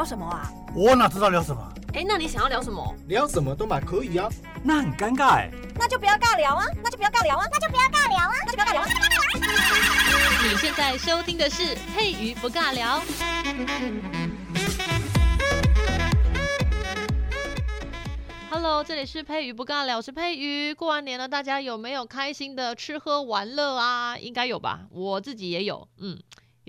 聊什么啊？我哪知道聊什么？哎，那你想要聊什么？聊什么都嘛可以啊。那很尴尬哎。那就不要尬聊啊！那就不要尬聊啊！那就不要尬聊啊！那就不要尬聊啊！你现在收听的是佩瑜不尬聊。Hello，这里是佩瑜不尬聊，我是佩瑜。过完年了，大家有没有开心的吃喝玩乐啊？应该有吧，我自己也有，嗯。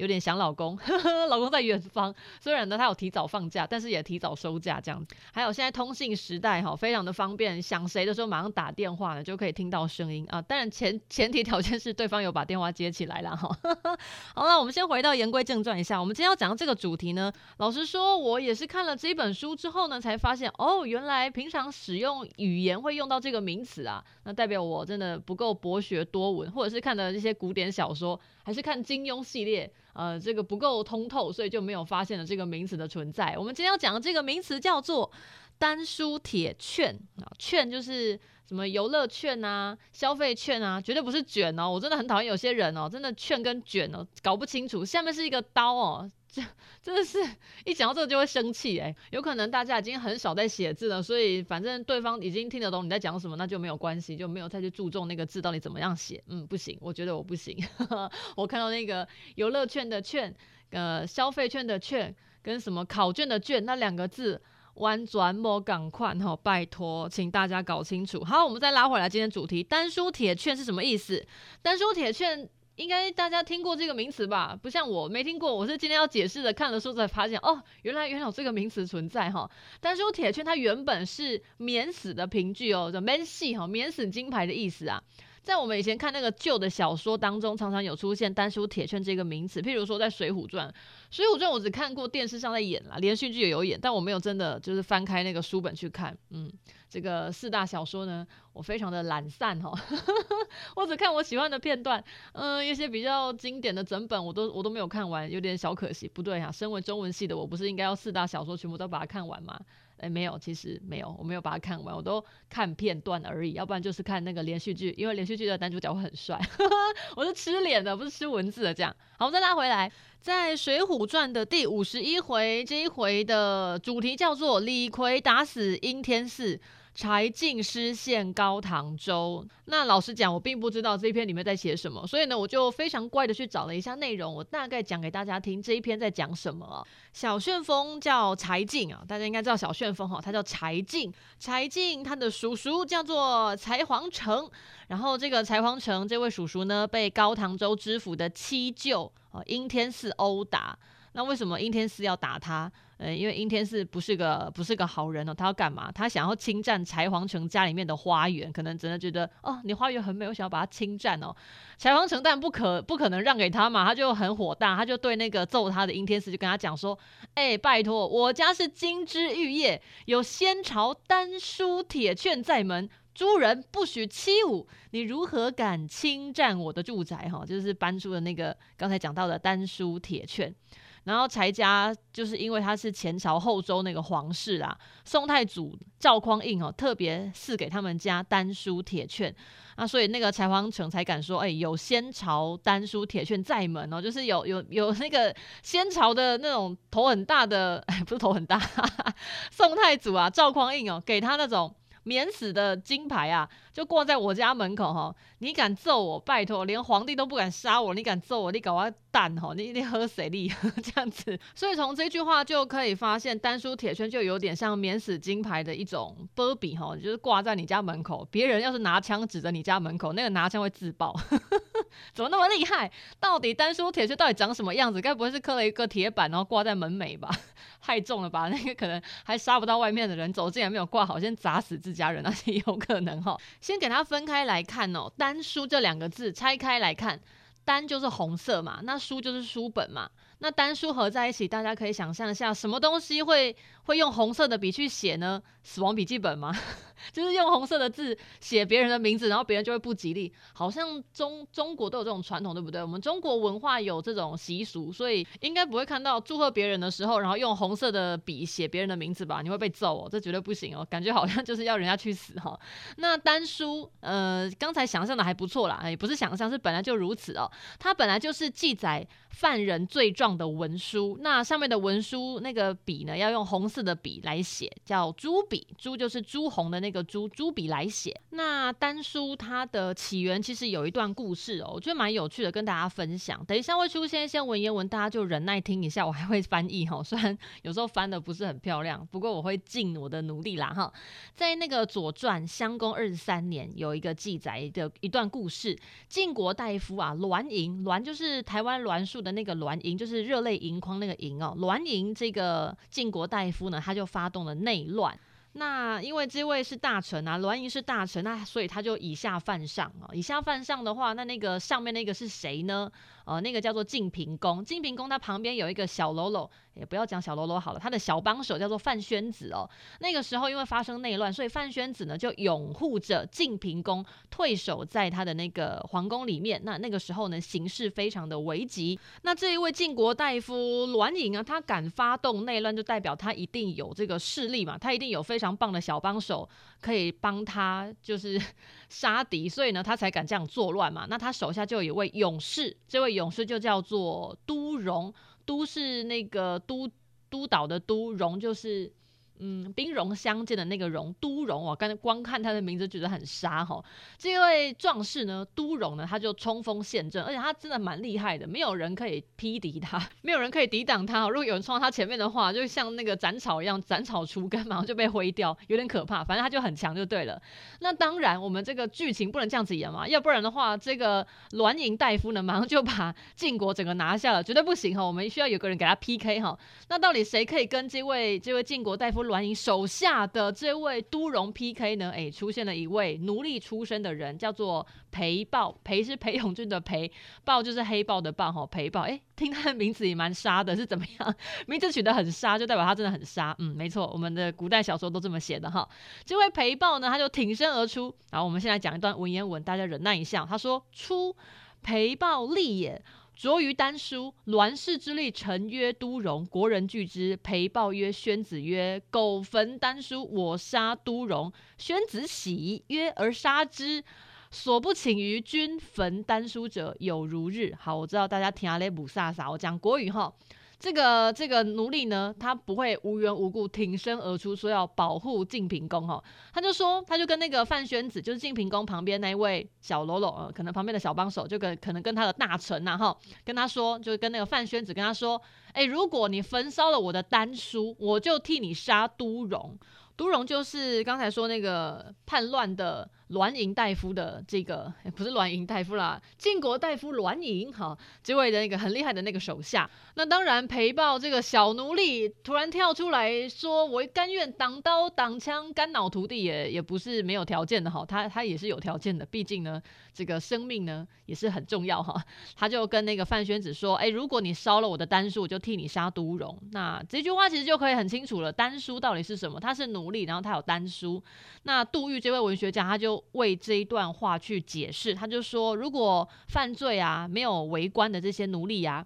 有点想老公呵呵，老公在远方。虽然呢，他有提早放假，但是也提早收假这样。还有现在通信时代哈，非常的方便，想谁的时候马上打电话呢，就可以听到声音啊。当然前前提条件是对方有把电话接起来了哈。好了，我们先回到言归正传一下。我们今天要讲的这个主题呢，老实说，我也是看了这本书之后呢，才发现哦，原来平常使用语言会用到这个名词啊。那代表我真的不够博学多闻，或者是看的这些古典小说，还是看金庸系列。呃，这个不够通透，所以就没有发现了这个名词的存在。我们今天要讲的这个名词叫做单书铁券啊，券就是什么游乐券啊、消费券啊，绝对不是卷哦。我真的很讨厌有些人哦，真的券跟卷哦搞不清楚，下面是一个刀哦。这真的是一讲到这个就会生气诶，有可能大家已经很少在写字了，所以反正对方已经听得懂你在讲什么，那就没有关系，就没有再去注重那个字到底怎么样写。嗯，不行，我觉得我不行。我看到那个游乐券的券，呃，消费券的券跟什么考卷的卷那两个字，弯转莫赶快哈，拜托，请大家搞清楚。好，我们再拉回来今天主题，丹书铁券是什么意思？丹书铁券。应该大家听过这个名词吧？不像我没听过，我是今天要解释的。看了书才发现，哦，原来原来有这个名词存在哈。但是我铁券它原本是免死的凭据哦，叫免死哈，免死金牌的意思啊。在我们以前看那个旧的小说当中，常常有出现丹书铁券这个名词。譬如说在《水浒传》，《水浒传》我只看过电视上在演啦，连续剧也有演，但我没有真的就是翻开那个书本去看。嗯，这个四大小说呢，我非常的懒散哈，我只看我喜欢的片段。嗯，一些比较经典的整本我都我都没有看完，有点小可惜。不对哈，身为中文系的我，不是应该要四大小说全部都把它看完吗？哎，没有，其实没有，我没有把它看完，我都看片段而已。要不然就是看那个连续剧，因为连续剧的男主角会很帅，我是吃脸的，不是吃文字的。这样，好，我们再拉回来，在《水浒传》的第五十一回，这一回的主题叫做李逵打死阴天寺。柴进失陷高唐州。那老实讲，我并不知道这一篇里面在写什么，所以呢，我就非常怪的去找了一下内容，我大概讲给大家听这一篇在讲什么。小旋风叫柴进啊，大家应该知道小旋风哈，他叫柴进。柴进他的叔叔叫做柴皇城，然后这个柴皇城这位叔叔呢，被高唐州知府的七舅啊阴天寺殴打。那为什么阴天寺要打他？呃，因为阴天寺不是个不是个好人哦，他要干嘛？他想要侵占柴皇城家里面的花园，可能真的觉得哦，你花园很美，我想要把它侵占哦。柴皇城当然不可不可能让给他嘛，他就很火大，他就对那个揍他的阴天寺就跟他讲说：“哎、拜托，我家是金枝玉叶，有仙朝丹书铁券在门，诸人不许欺侮，你如何敢侵占我的住宅？”哈，就是搬出了那个刚才讲到的丹书铁券。然后柴家就是因为他是前朝后周那个皇室啊，宋太祖赵匡胤哦，特别赐给他们家丹书铁券。啊，所以那个柴皇城才敢说，哎，有先朝丹书铁券在门哦，就是有有有那个先朝的那种头很大的，哎，不是头很大，哈哈，宋太祖啊，赵匡胤哦，给他那种免死的金牌啊。就挂在我家门口哈，你敢揍我，拜托，连皇帝都不敢杀我，你敢揍我，你搞我蛋哈，你你喝谁力 这样子？所以从这句话就可以发现，丹书铁圈就有点像免死金牌的一种波比哈，就是挂在你家门口，别人要是拿枪指着你家门口，那个拿枪会自爆，怎么那么厉害？到底丹书铁券到底长什么样子？该不会是刻了一个铁板然后挂在门楣吧？太重了吧？那个可能还杀不到外面的人，走进来没有挂好，先砸死自家人，那是有可能哈。先给它分开来看哦，丹书这两个字拆开来看，丹就是红色嘛，那书就是书本嘛，那丹书合在一起，大家可以想象一下，什么东西会会用红色的笔去写呢？死亡笔记本吗？就是用红色的字写别人的名字，然后别人就会不吉利。好像中中国都有这种传统，对不对？我们中国文化有这种习俗，所以应该不会看到祝贺别人的时候，然后用红色的笔写别人的名字吧？你会被揍哦，这绝对不行哦，感觉好像就是要人家去死哈。那丹书，呃，刚才想象的还不错啦，也不是想象，是本来就如此哦。它本来就是记载犯人罪状的文书，那上面的文书那个笔呢，要用红色的笔来写，叫朱笔，朱就是朱红的那个。朱朱笔来写，那丹书它的起源其实有一段故事哦，我觉得蛮有趣的，跟大家分享。等一下会出现一些文言文，大家就忍耐听一下，我还会翻译哈。虽然有时候翻的不是很漂亮，不过我会尽我的努力啦哈。在那个《左传》襄公二十三年有一个记载的一段故事，晋国大夫啊栾盈，栾就是台湾栾树的那个栾盈，就是热泪盈眶那个盈哦。栾盈这个晋国大夫不呢，他就发动了内乱。那因为这位是大臣啊，栾盈是大臣，那所以他就以下犯上啊。以下犯上的话，那那个上面那个是谁呢？呃，那个叫做晋平公。晋平公他旁边有一个小喽啰，也不要讲小喽啰好了，他的小帮手叫做范宣子哦。那个时候因为发生内乱，所以范宣子呢就拥护着晋平公退守在他的那个皇宫里面。那那个时候呢，形势非常的危急。那这一位晋国大夫栾盈啊，他敢发动内乱，就代表他一定有这个势力嘛，他一定有非常棒的小帮手可以帮他，就是杀敌，所以呢，他才敢这样作乱嘛。那他手下就有位勇士，这位。勇士就叫做都荣，都是那个都督导的都，荣就是。嗯，兵戎相见的那个戎，都戎哦刚才光看他的名字觉得很杀哈。这位壮士呢，都戎呢，他就冲锋陷阵，而且他真的蛮厉害的，没有人可以匹敌他，没有人可以抵挡他。如果有人冲到他前面的话，就像那个斩草一样，斩草除根，马上就被挥掉，有点可怕。反正他就很强就对了。那当然，我们这个剧情不能这样子演嘛，要不然的话，这个栾盈大夫呢，马上就把晋国整个拿下了，绝对不行哈。我们需要有个人给他 PK 哈。那到底谁可以跟这位这位晋国大夫？栾盈手下的这位都荣 PK 呢？哎，出现了一位奴隶出身的人，叫做裴豹。裴是裴勇俊的裴，豹就是黑豹的豹。哈，裴豹。哎，听他的名字也蛮杀的，是怎么样？名字取得很杀，就代表他真的很杀。嗯，没错，我们的古代小说都这么写的哈。这位裴豹呢，他就挺身而出。然后我们现在讲一段文言文，大家忍耐一下。他说：“出裴豹立也。”卓于丹书，栾氏之力，臣曰都荣，国人惧之。裴豹曰：宣子曰：苟焚丹书，我杀都荣。宣子喜曰：而杀之。所不请于君焚丹书者，有如日。好，我知道大家听阿雷姆萨萨，我讲国语哈。这个这个奴隶呢，他不会无缘无故挺身而出，说要保护晋平公哈。他就说，他就跟那个范宣子，就是晋平公旁边那一位小喽啰，呃，可能旁边的小帮手，就跟可能跟他的大臣呐哈，跟他说，就跟那个范宣子跟他说，哎，如果你焚烧了我的丹书，我就替你杀都荣。都荣就是刚才说那个叛乱的。栾盈大夫的这个不是栾盈大夫啦，晋国大夫栾盈哈，这位的那个很厉害的那个手下。那当然，裴豹这个小奴隶突然跳出来说：“我甘愿挡刀挡枪，肝脑涂地也也不是没有条件的哈，他他也是有条件的，毕竟呢，这个生命呢也是很重要哈。”他就跟那个范宣子说：“哎，如果你烧了我的丹书，我就替你杀毒荣。”那这句话其实就可以很清楚了，丹书到底是什么？他是奴隶，然后他有丹书。那杜预这位文学家他就。为这一段话去解释，他就说，如果犯罪啊，没有为官的这些奴隶啊。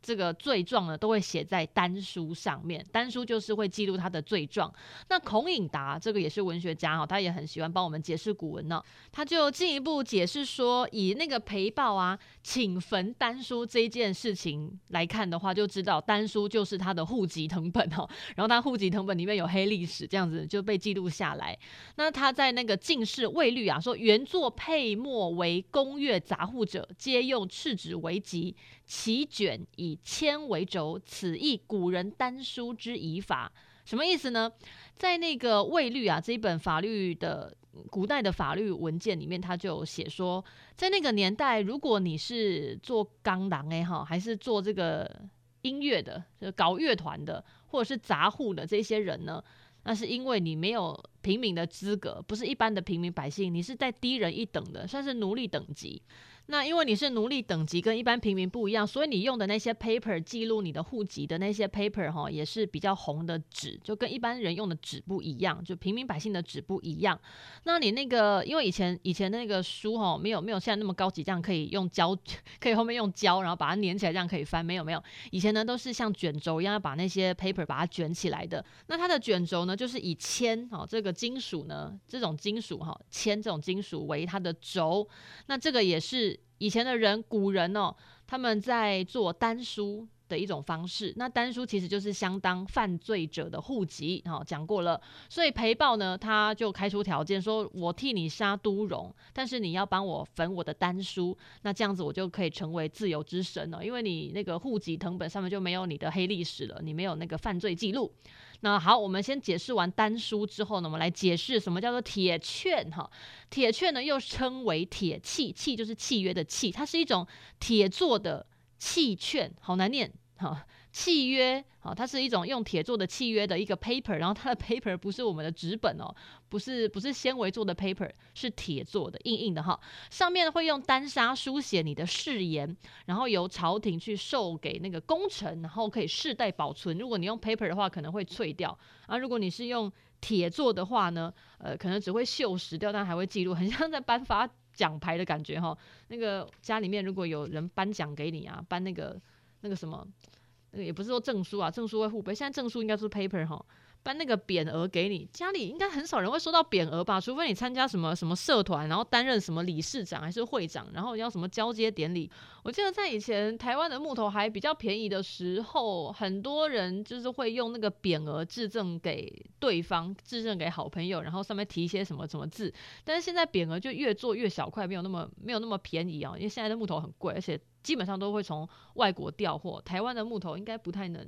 这个罪状呢，都会写在丹书上面。丹书就是会记录他的罪状。那孔颖达这个也是文学家哈，他也很喜欢帮我们解释古文呢。他就进一步解释说，以那个陪报啊，请焚丹书这件事情来看的话，就知道丹书就是他的户籍謄本哈。然后他户籍謄本里面有黑历史，这样子就被记录下来。那他在那个《进士卫律》啊，说原作配墨为宫乐杂户者，皆用赤纸为籍。其卷以铅为轴，此亦古人丹书之以法。什么意思呢？在那个《卫律》啊这一本法律的古代的法律文件里面，他就写说，在那个年代，如果你是做钢郎哎哈，还是做这个音乐的，就搞乐团的，或者是杂户的这些人呢，那是因为你没有平民的资格，不是一般的平民百姓，你是在低人一等的，算是奴隶等级。那因为你是奴隶等级，跟一般平民不一样，所以你用的那些 paper 记录你的户籍的那些 paper 哈，也是比较红的纸，就跟一般人用的纸不一样，就平民百姓的纸不一样。那你那个，因为以前以前的那个书哈，没有没有现在那么高级，这样可以用胶，可以后面用胶，然后把它粘起来，这样可以翻。没有没有，以前呢都是像卷轴一样，要把那些 paper 把它卷起来的。那它的卷轴呢，就是以铅哈这个金属呢，这种金属哈铅这种金属为它的轴。那这个也是。以前的人，古人哦，他们在做丹书的一种方式。那丹书其实就是相当犯罪者的户籍，哈，讲过了。所以裴豹呢，他就开出条件，说我替你杀都荣，但是你要帮我焚我的丹书，那这样子我就可以成为自由之身了，因为你那个户籍謄本上面就没有你的黑历史了，你没有那个犯罪记录。那好，我们先解释完丹书之后呢，我们来解释什么叫做铁券哈。铁券呢又称为铁契，契就是契约的契，它是一种铁做的契券，好难念哈。契约，好，它是一种用铁做的契约的一个 paper，然后它的 paper 不是我们的纸本哦，不是不是纤维做的 paper，是铁做的，硬硬的哈。上面会用丹砂书写你的誓言，然后由朝廷去授给那个功臣，然后可以世代保存。如果你用 paper 的话，可能会脆掉啊。如果你是用铁做的话呢，呃，可能只会锈蚀掉，但还会记录，很像在颁发奖牌的感觉哈。那个家里面如果有人颁奖给你啊，颁那个那个什么。也不是说证书啊，证书会互背。现在证书应该是 paper 哈，颁那个匾额给你。家里应该很少人会收到匾额吧？除非你参加什么什么社团，然后担任什么理事长还是会长，然后要什么交接典礼。我记得在以前台湾的木头还比较便宜的时候，很多人就是会用那个匾额致赠给对方，致赠给好朋友，然后上面提一些什么什么字。但是现在匾额就越做越小块，没有那么没有那么便宜啊，因为现在的木头很贵，而且。基本上都会从外国调货，台湾的木头应该不太能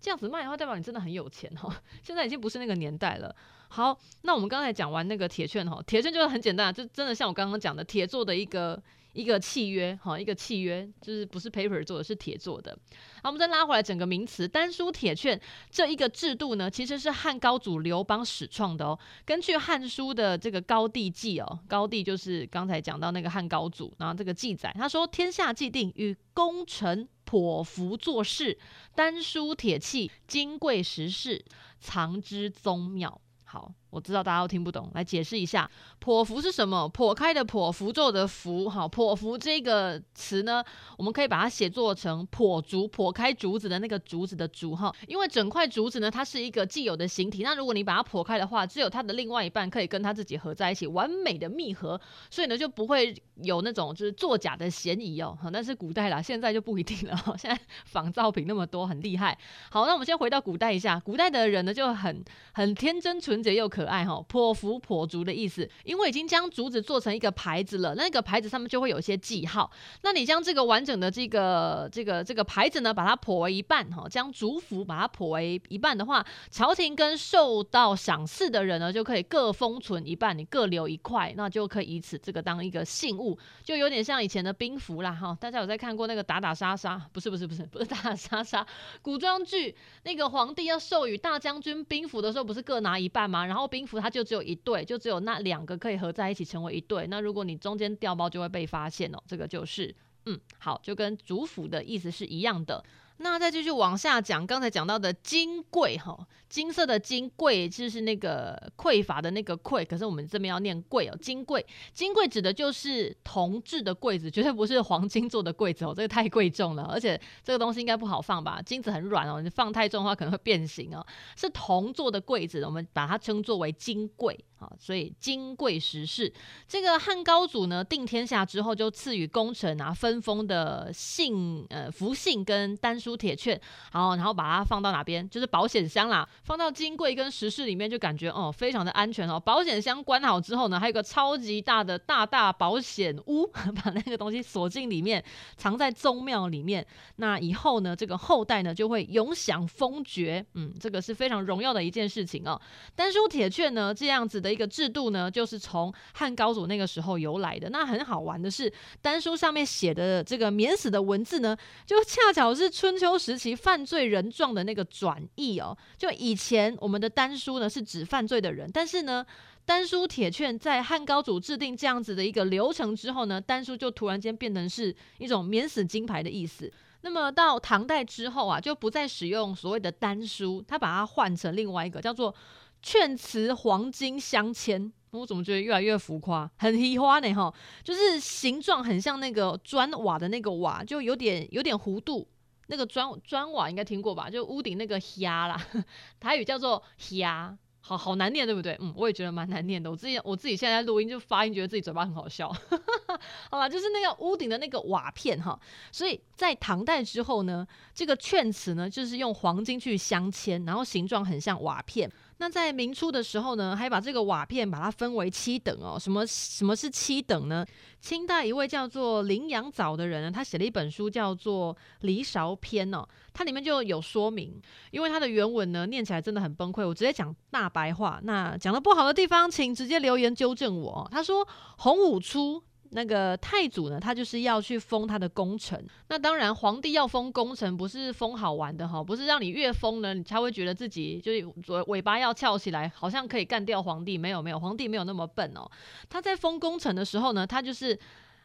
这样子卖的话，代表你真的很有钱哈。现在已经不是那个年代了。好，那我们刚才讲完那个铁券哈，铁券就是很简单，就真的像我刚刚讲的铁做的一个。一个契约，哈，一个契约就是不是 paper 做的，是铁做的。好，我们再拉回来整个名词，丹书铁券这一个制度呢，其实是汉高祖刘邦始创的哦。根据《汉书》的这个高帝纪哦，高帝就是刚才讲到那个汉高祖，然后这个记载，他说：“天下既定，与功臣颇服作事，丹书铁器，金匮石饰，藏之宗庙。”好。我知道大家都听不懂，来解释一下，剖腹是什么？剖开的剖，符咒的符。好，剖腹这个词呢，我们可以把它写作成剖竹，剖开竹子的那个竹子的竹哈。因为整块竹子呢，它是一个既有的形体，那如果你把它剖开的话，只有它的另外一半可以跟它自己合在一起，完美的密合，所以呢就不会有那种就是作假的嫌疑哦。好，那是古代啦，现在就不一定了。现在仿造品那么多，很厉害。好，那我们先回到古代一下，古代的人呢就很很天真纯洁又。可爱哈，剖符剖竹的意思，因为已经将竹子做成一个牌子了，那个牌子上面就会有一些记号。那你将这个完整的这个这个这个牌子呢，把它剖为一半哈，将竹符把它剖为一半的话，朝廷跟受到赏赐的人呢，就可以各封存一半，你各留一块，那就可以以此这个当一个信物，就有点像以前的兵符啦哈。大家有在看过那个打打杀杀？不是不是不是不是打打杀杀，古装剧那个皇帝要授予大将军兵符的时候，不是各拿一半吗？然后兵符它就只有一对，就只有那两个可以合在一起成为一对。那如果你中间掉包，就会被发现哦。这个就是，嗯，好，就跟主符的意思是一样的。那再继续往下讲，刚才讲到的金匮哈，金色的金匮就是那个匮乏的那个匮，可是我们这边要念匮哦，金匮，金匮指的就是铜制的柜子，绝对不是黄金做的柜子哦，这个太贵重了，而且这个东西应该不好放吧？金子很软哦，你放太重的话可能会变形哦。是铜做的柜子，我们把它称作为金匮。好，所以金匮石饰，这个汉高祖呢定天下之后，就赐予功臣啊分封的信呃福信跟丹书铁券，好，然后把它放到哪边？就是保险箱啦，放到金匮跟石室里面，就感觉哦非常的安全哦。保险箱关好之后呢，还有个超级大的大大保险屋，把那个东西锁进里面，藏在宗庙里面。那以后呢，这个后代呢就会永享封爵，嗯，这个是非常荣耀的一件事情哦。丹书铁券呢这样子的。的一个制度呢，就是从汉高祖那个时候由来的。那很好玩的是，丹书上面写的这个免死的文字呢，就恰巧是春秋时期犯罪人状的那个转义哦。就以前我们的丹书呢是指犯罪的人，但是呢，丹书铁券在汉高祖制定这样子的一个流程之后呢，丹书就突然间变成是一种免死金牌的意思。那么到唐代之后啊，就不再使用所谓的丹书，他把它换成另外一个叫做券瓷黄金镶嵌。我怎么觉得越来越浮夸，很稀花呢？哈，就是形状很像那个砖瓦的那个瓦，就有点有点弧度。那个砖砖瓦应该听过吧？就屋顶那个虾啦，台语叫做虾。好好难念，对不对？嗯，我也觉得蛮难念的。我自己我自己现在在录音就发音，觉得自己嘴巴很好笑。好吧，就是那个屋顶的那个瓦片哈。所以在唐代之后呢，这个券瓷呢，就是用黄金去镶嵌，然后形状很像瓦片。那在明初的时候呢，还把这个瓦片把它分为七等哦。什么什么是七等呢？清代一位叫做林阳藻的人呢，他写了一本书叫做《离韶篇》哦，它里面就有说明，因为它的原文呢念起来真的很崩溃，我直接讲大白话。那讲的不好的地方，请直接留言纠正我。他说洪武初。那个太祖呢，他就是要去封他的功臣。那当然，皇帝要封功臣，不是封好玩的哈，不是让你越封呢，你才会觉得自己就是尾巴要翘起来，好像可以干掉皇帝。没有没有，皇帝没有那么笨哦。他在封功臣的时候呢，他就是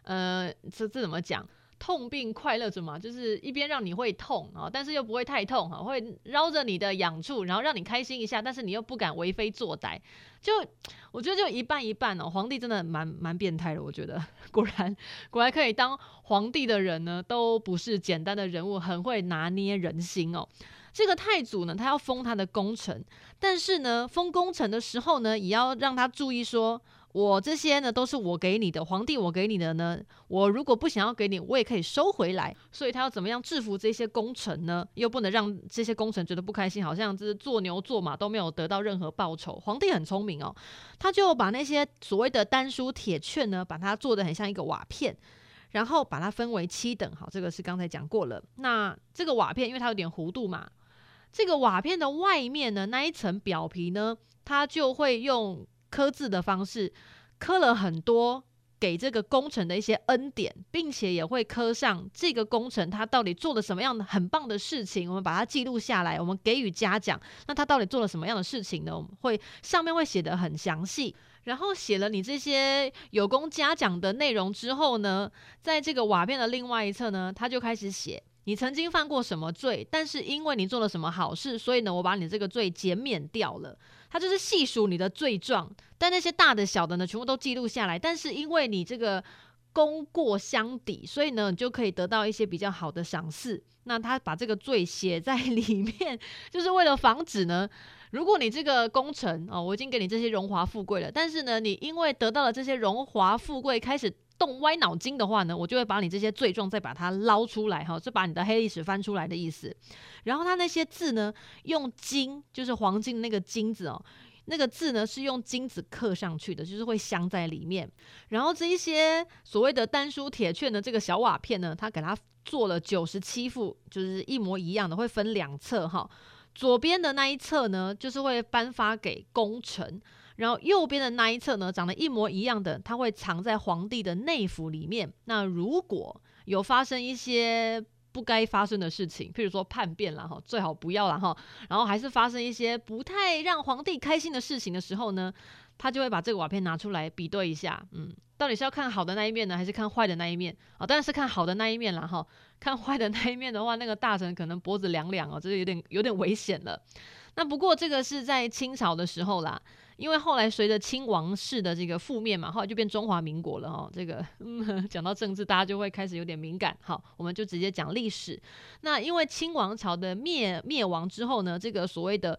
呃，这这怎么讲？痛并快乐着嘛，就是一边让你会痛啊，但是又不会太痛哈，会绕着你的痒处，然后让你开心一下，但是你又不敢为非作歹，就我觉得就一半一半哦。皇帝真的蛮蛮变态的，我觉得 果然果然可以当皇帝的人呢，都不是简单的人物，很会拿捏人心哦。这个太祖呢，他要封他的功臣，但是呢，封功臣的时候呢，也要让他注意说。我这些呢，都是我给你的，皇帝我给你的呢。我如果不想要给你，我也可以收回来。所以他要怎么样制服这些功臣呢？又不能让这些功臣觉得不开心，好像就是做牛做马都没有得到任何报酬。皇帝很聪明哦，他就把那些所谓的丹书铁券呢，把它做得很像一个瓦片，然后把它分为七等。好，这个是刚才讲过了。那这个瓦片，因为它有点弧度嘛，这个瓦片的外面呢，那一层表皮呢，它就会用。刻字的方式，刻了很多给这个工程的一些恩典，并且也会刻上这个工程他到底做了什么样的很棒的事情，我们把它记录下来，我们给予嘉奖。那他到底做了什么样的事情呢？我们会上面会写得很详细，然后写了你这些有功嘉奖的内容之后呢，在这个瓦片的另外一侧呢，他就开始写。你曾经犯过什么罪？但是因为你做了什么好事，所以呢，我把你这个罪减免掉了。他就是细数你的罪状，但那些大的小的呢，全部都记录下来。但是因为你这个功过相抵，所以呢，你就可以得到一些比较好的赏赐。那他把这个罪写在里面，就是为了防止呢，如果你这个功臣哦，我已经给你这些荣华富贵了，但是呢，你因为得到了这些荣华富贵，开始。动歪脑筋的话呢，我就会把你这些罪状再把它捞出来哈，就把你的黑历史翻出来的意思。然后他那些字呢，用金，就是黄金那个金子哦，那个字呢是用金子刻上去的，就是会镶在里面。然后这一些所谓的丹书铁券的这个小瓦片呢，他给他做了九十七副，就是一模一样的，会分两侧哈。左边的那一侧呢，就是会颁发给功臣。然后右边的那一侧呢，长得一模一样的，它会藏在皇帝的内府里面。那如果有发生一些不该发生的事情，譬如说叛变了哈，最好不要了哈。然后还是发生一些不太让皇帝开心的事情的时候呢，他就会把这个瓦片拿出来比对一下，嗯，到底是要看好的那一面呢，还是看坏的那一面啊？当然是看好的那一面了哈。看坏的那一面的话，那个大臣可能脖子凉凉哦，这就有点有点危险了。那不过这个是在清朝的时候啦。因为后来随着清王室的这个覆灭嘛，后来就变中华民国了哈。这个嗯，讲到政治，大家就会开始有点敏感。好，我们就直接讲历史。那因为清王朝的灭灭亡之后呢，这个所谓的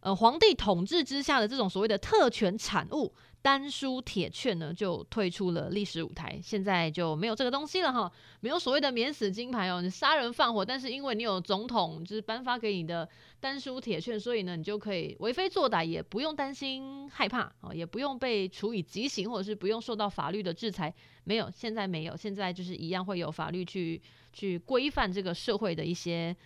呃皇帝统治之下的这种所谓的特权产物。丹书铁券呢，就退出了历史舞台，现在就没有这个东西了哈，没有所谓的免死金牌哦，你杀人放火，但是因为你有总统就是颁发给你的丹书铁券，所以呢，你就可以为非作歹，也不用担心害怕哦，也不用被处以极刑，或者是不用受到法律的制裁，没有，现在没有，现在就是一样会有法律去去规范这个社会的一些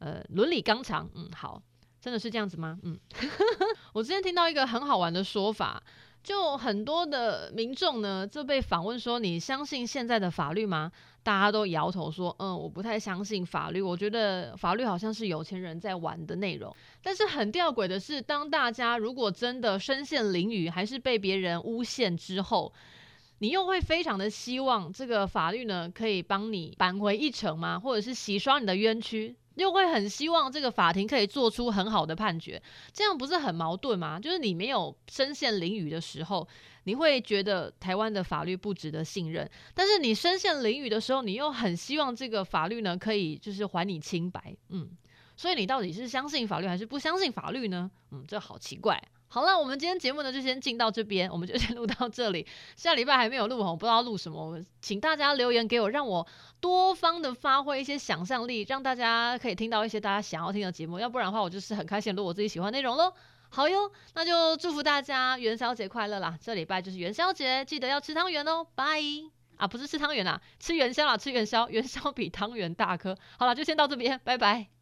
呃伦理纲常，嗯，好，真的是这样子吗？嗯，我之前听到一个很好玩的说法。就很多的民众呢，就被访问说：“你相信现在的法律吗？”大家都摇头说：“嗯，我不太相信法律。我觉得法律好像是有钱人在玩的内容。”但是很吊诡的是，当大家如果真的身陷囹圄，还是被别人诬陷之后，你又会非常的希望这个法律呢，可以帮你扳回一城吗？或者是洗刷你的冤屈？又会很希望这个法庭可以做出很好的判决，这样不是很矛盾吗？就是你没有身陷囹圄的时候，你会觉得台湾的法律不值得信任；但是你身陷囹圄的时候，你又很希望这个法律呢可以就是还你清白。嗯，所以你到底是相信法律还是不相信法律呢？嗯，这好奇怪。好了，我们今天节目呢就先进到这边，我们就先录到这里。下礼拜还没有录，我不知道录什么，我们请大家留言给我，让我多方的发挥一些想象力，让大家可以听到一些大家想要听的节目。要不然的话，我就是很开心录我自己喜欢内容喽。好哟，那就祝福大家元宵节快乐啦！这礼拜就是元宵节，记得要吃汤圆哦，拜啊，不是吃汤圆啦，吃元宵啦，吃元宵，元宵比汤圆大颗。好了，就先到这边，拜拜。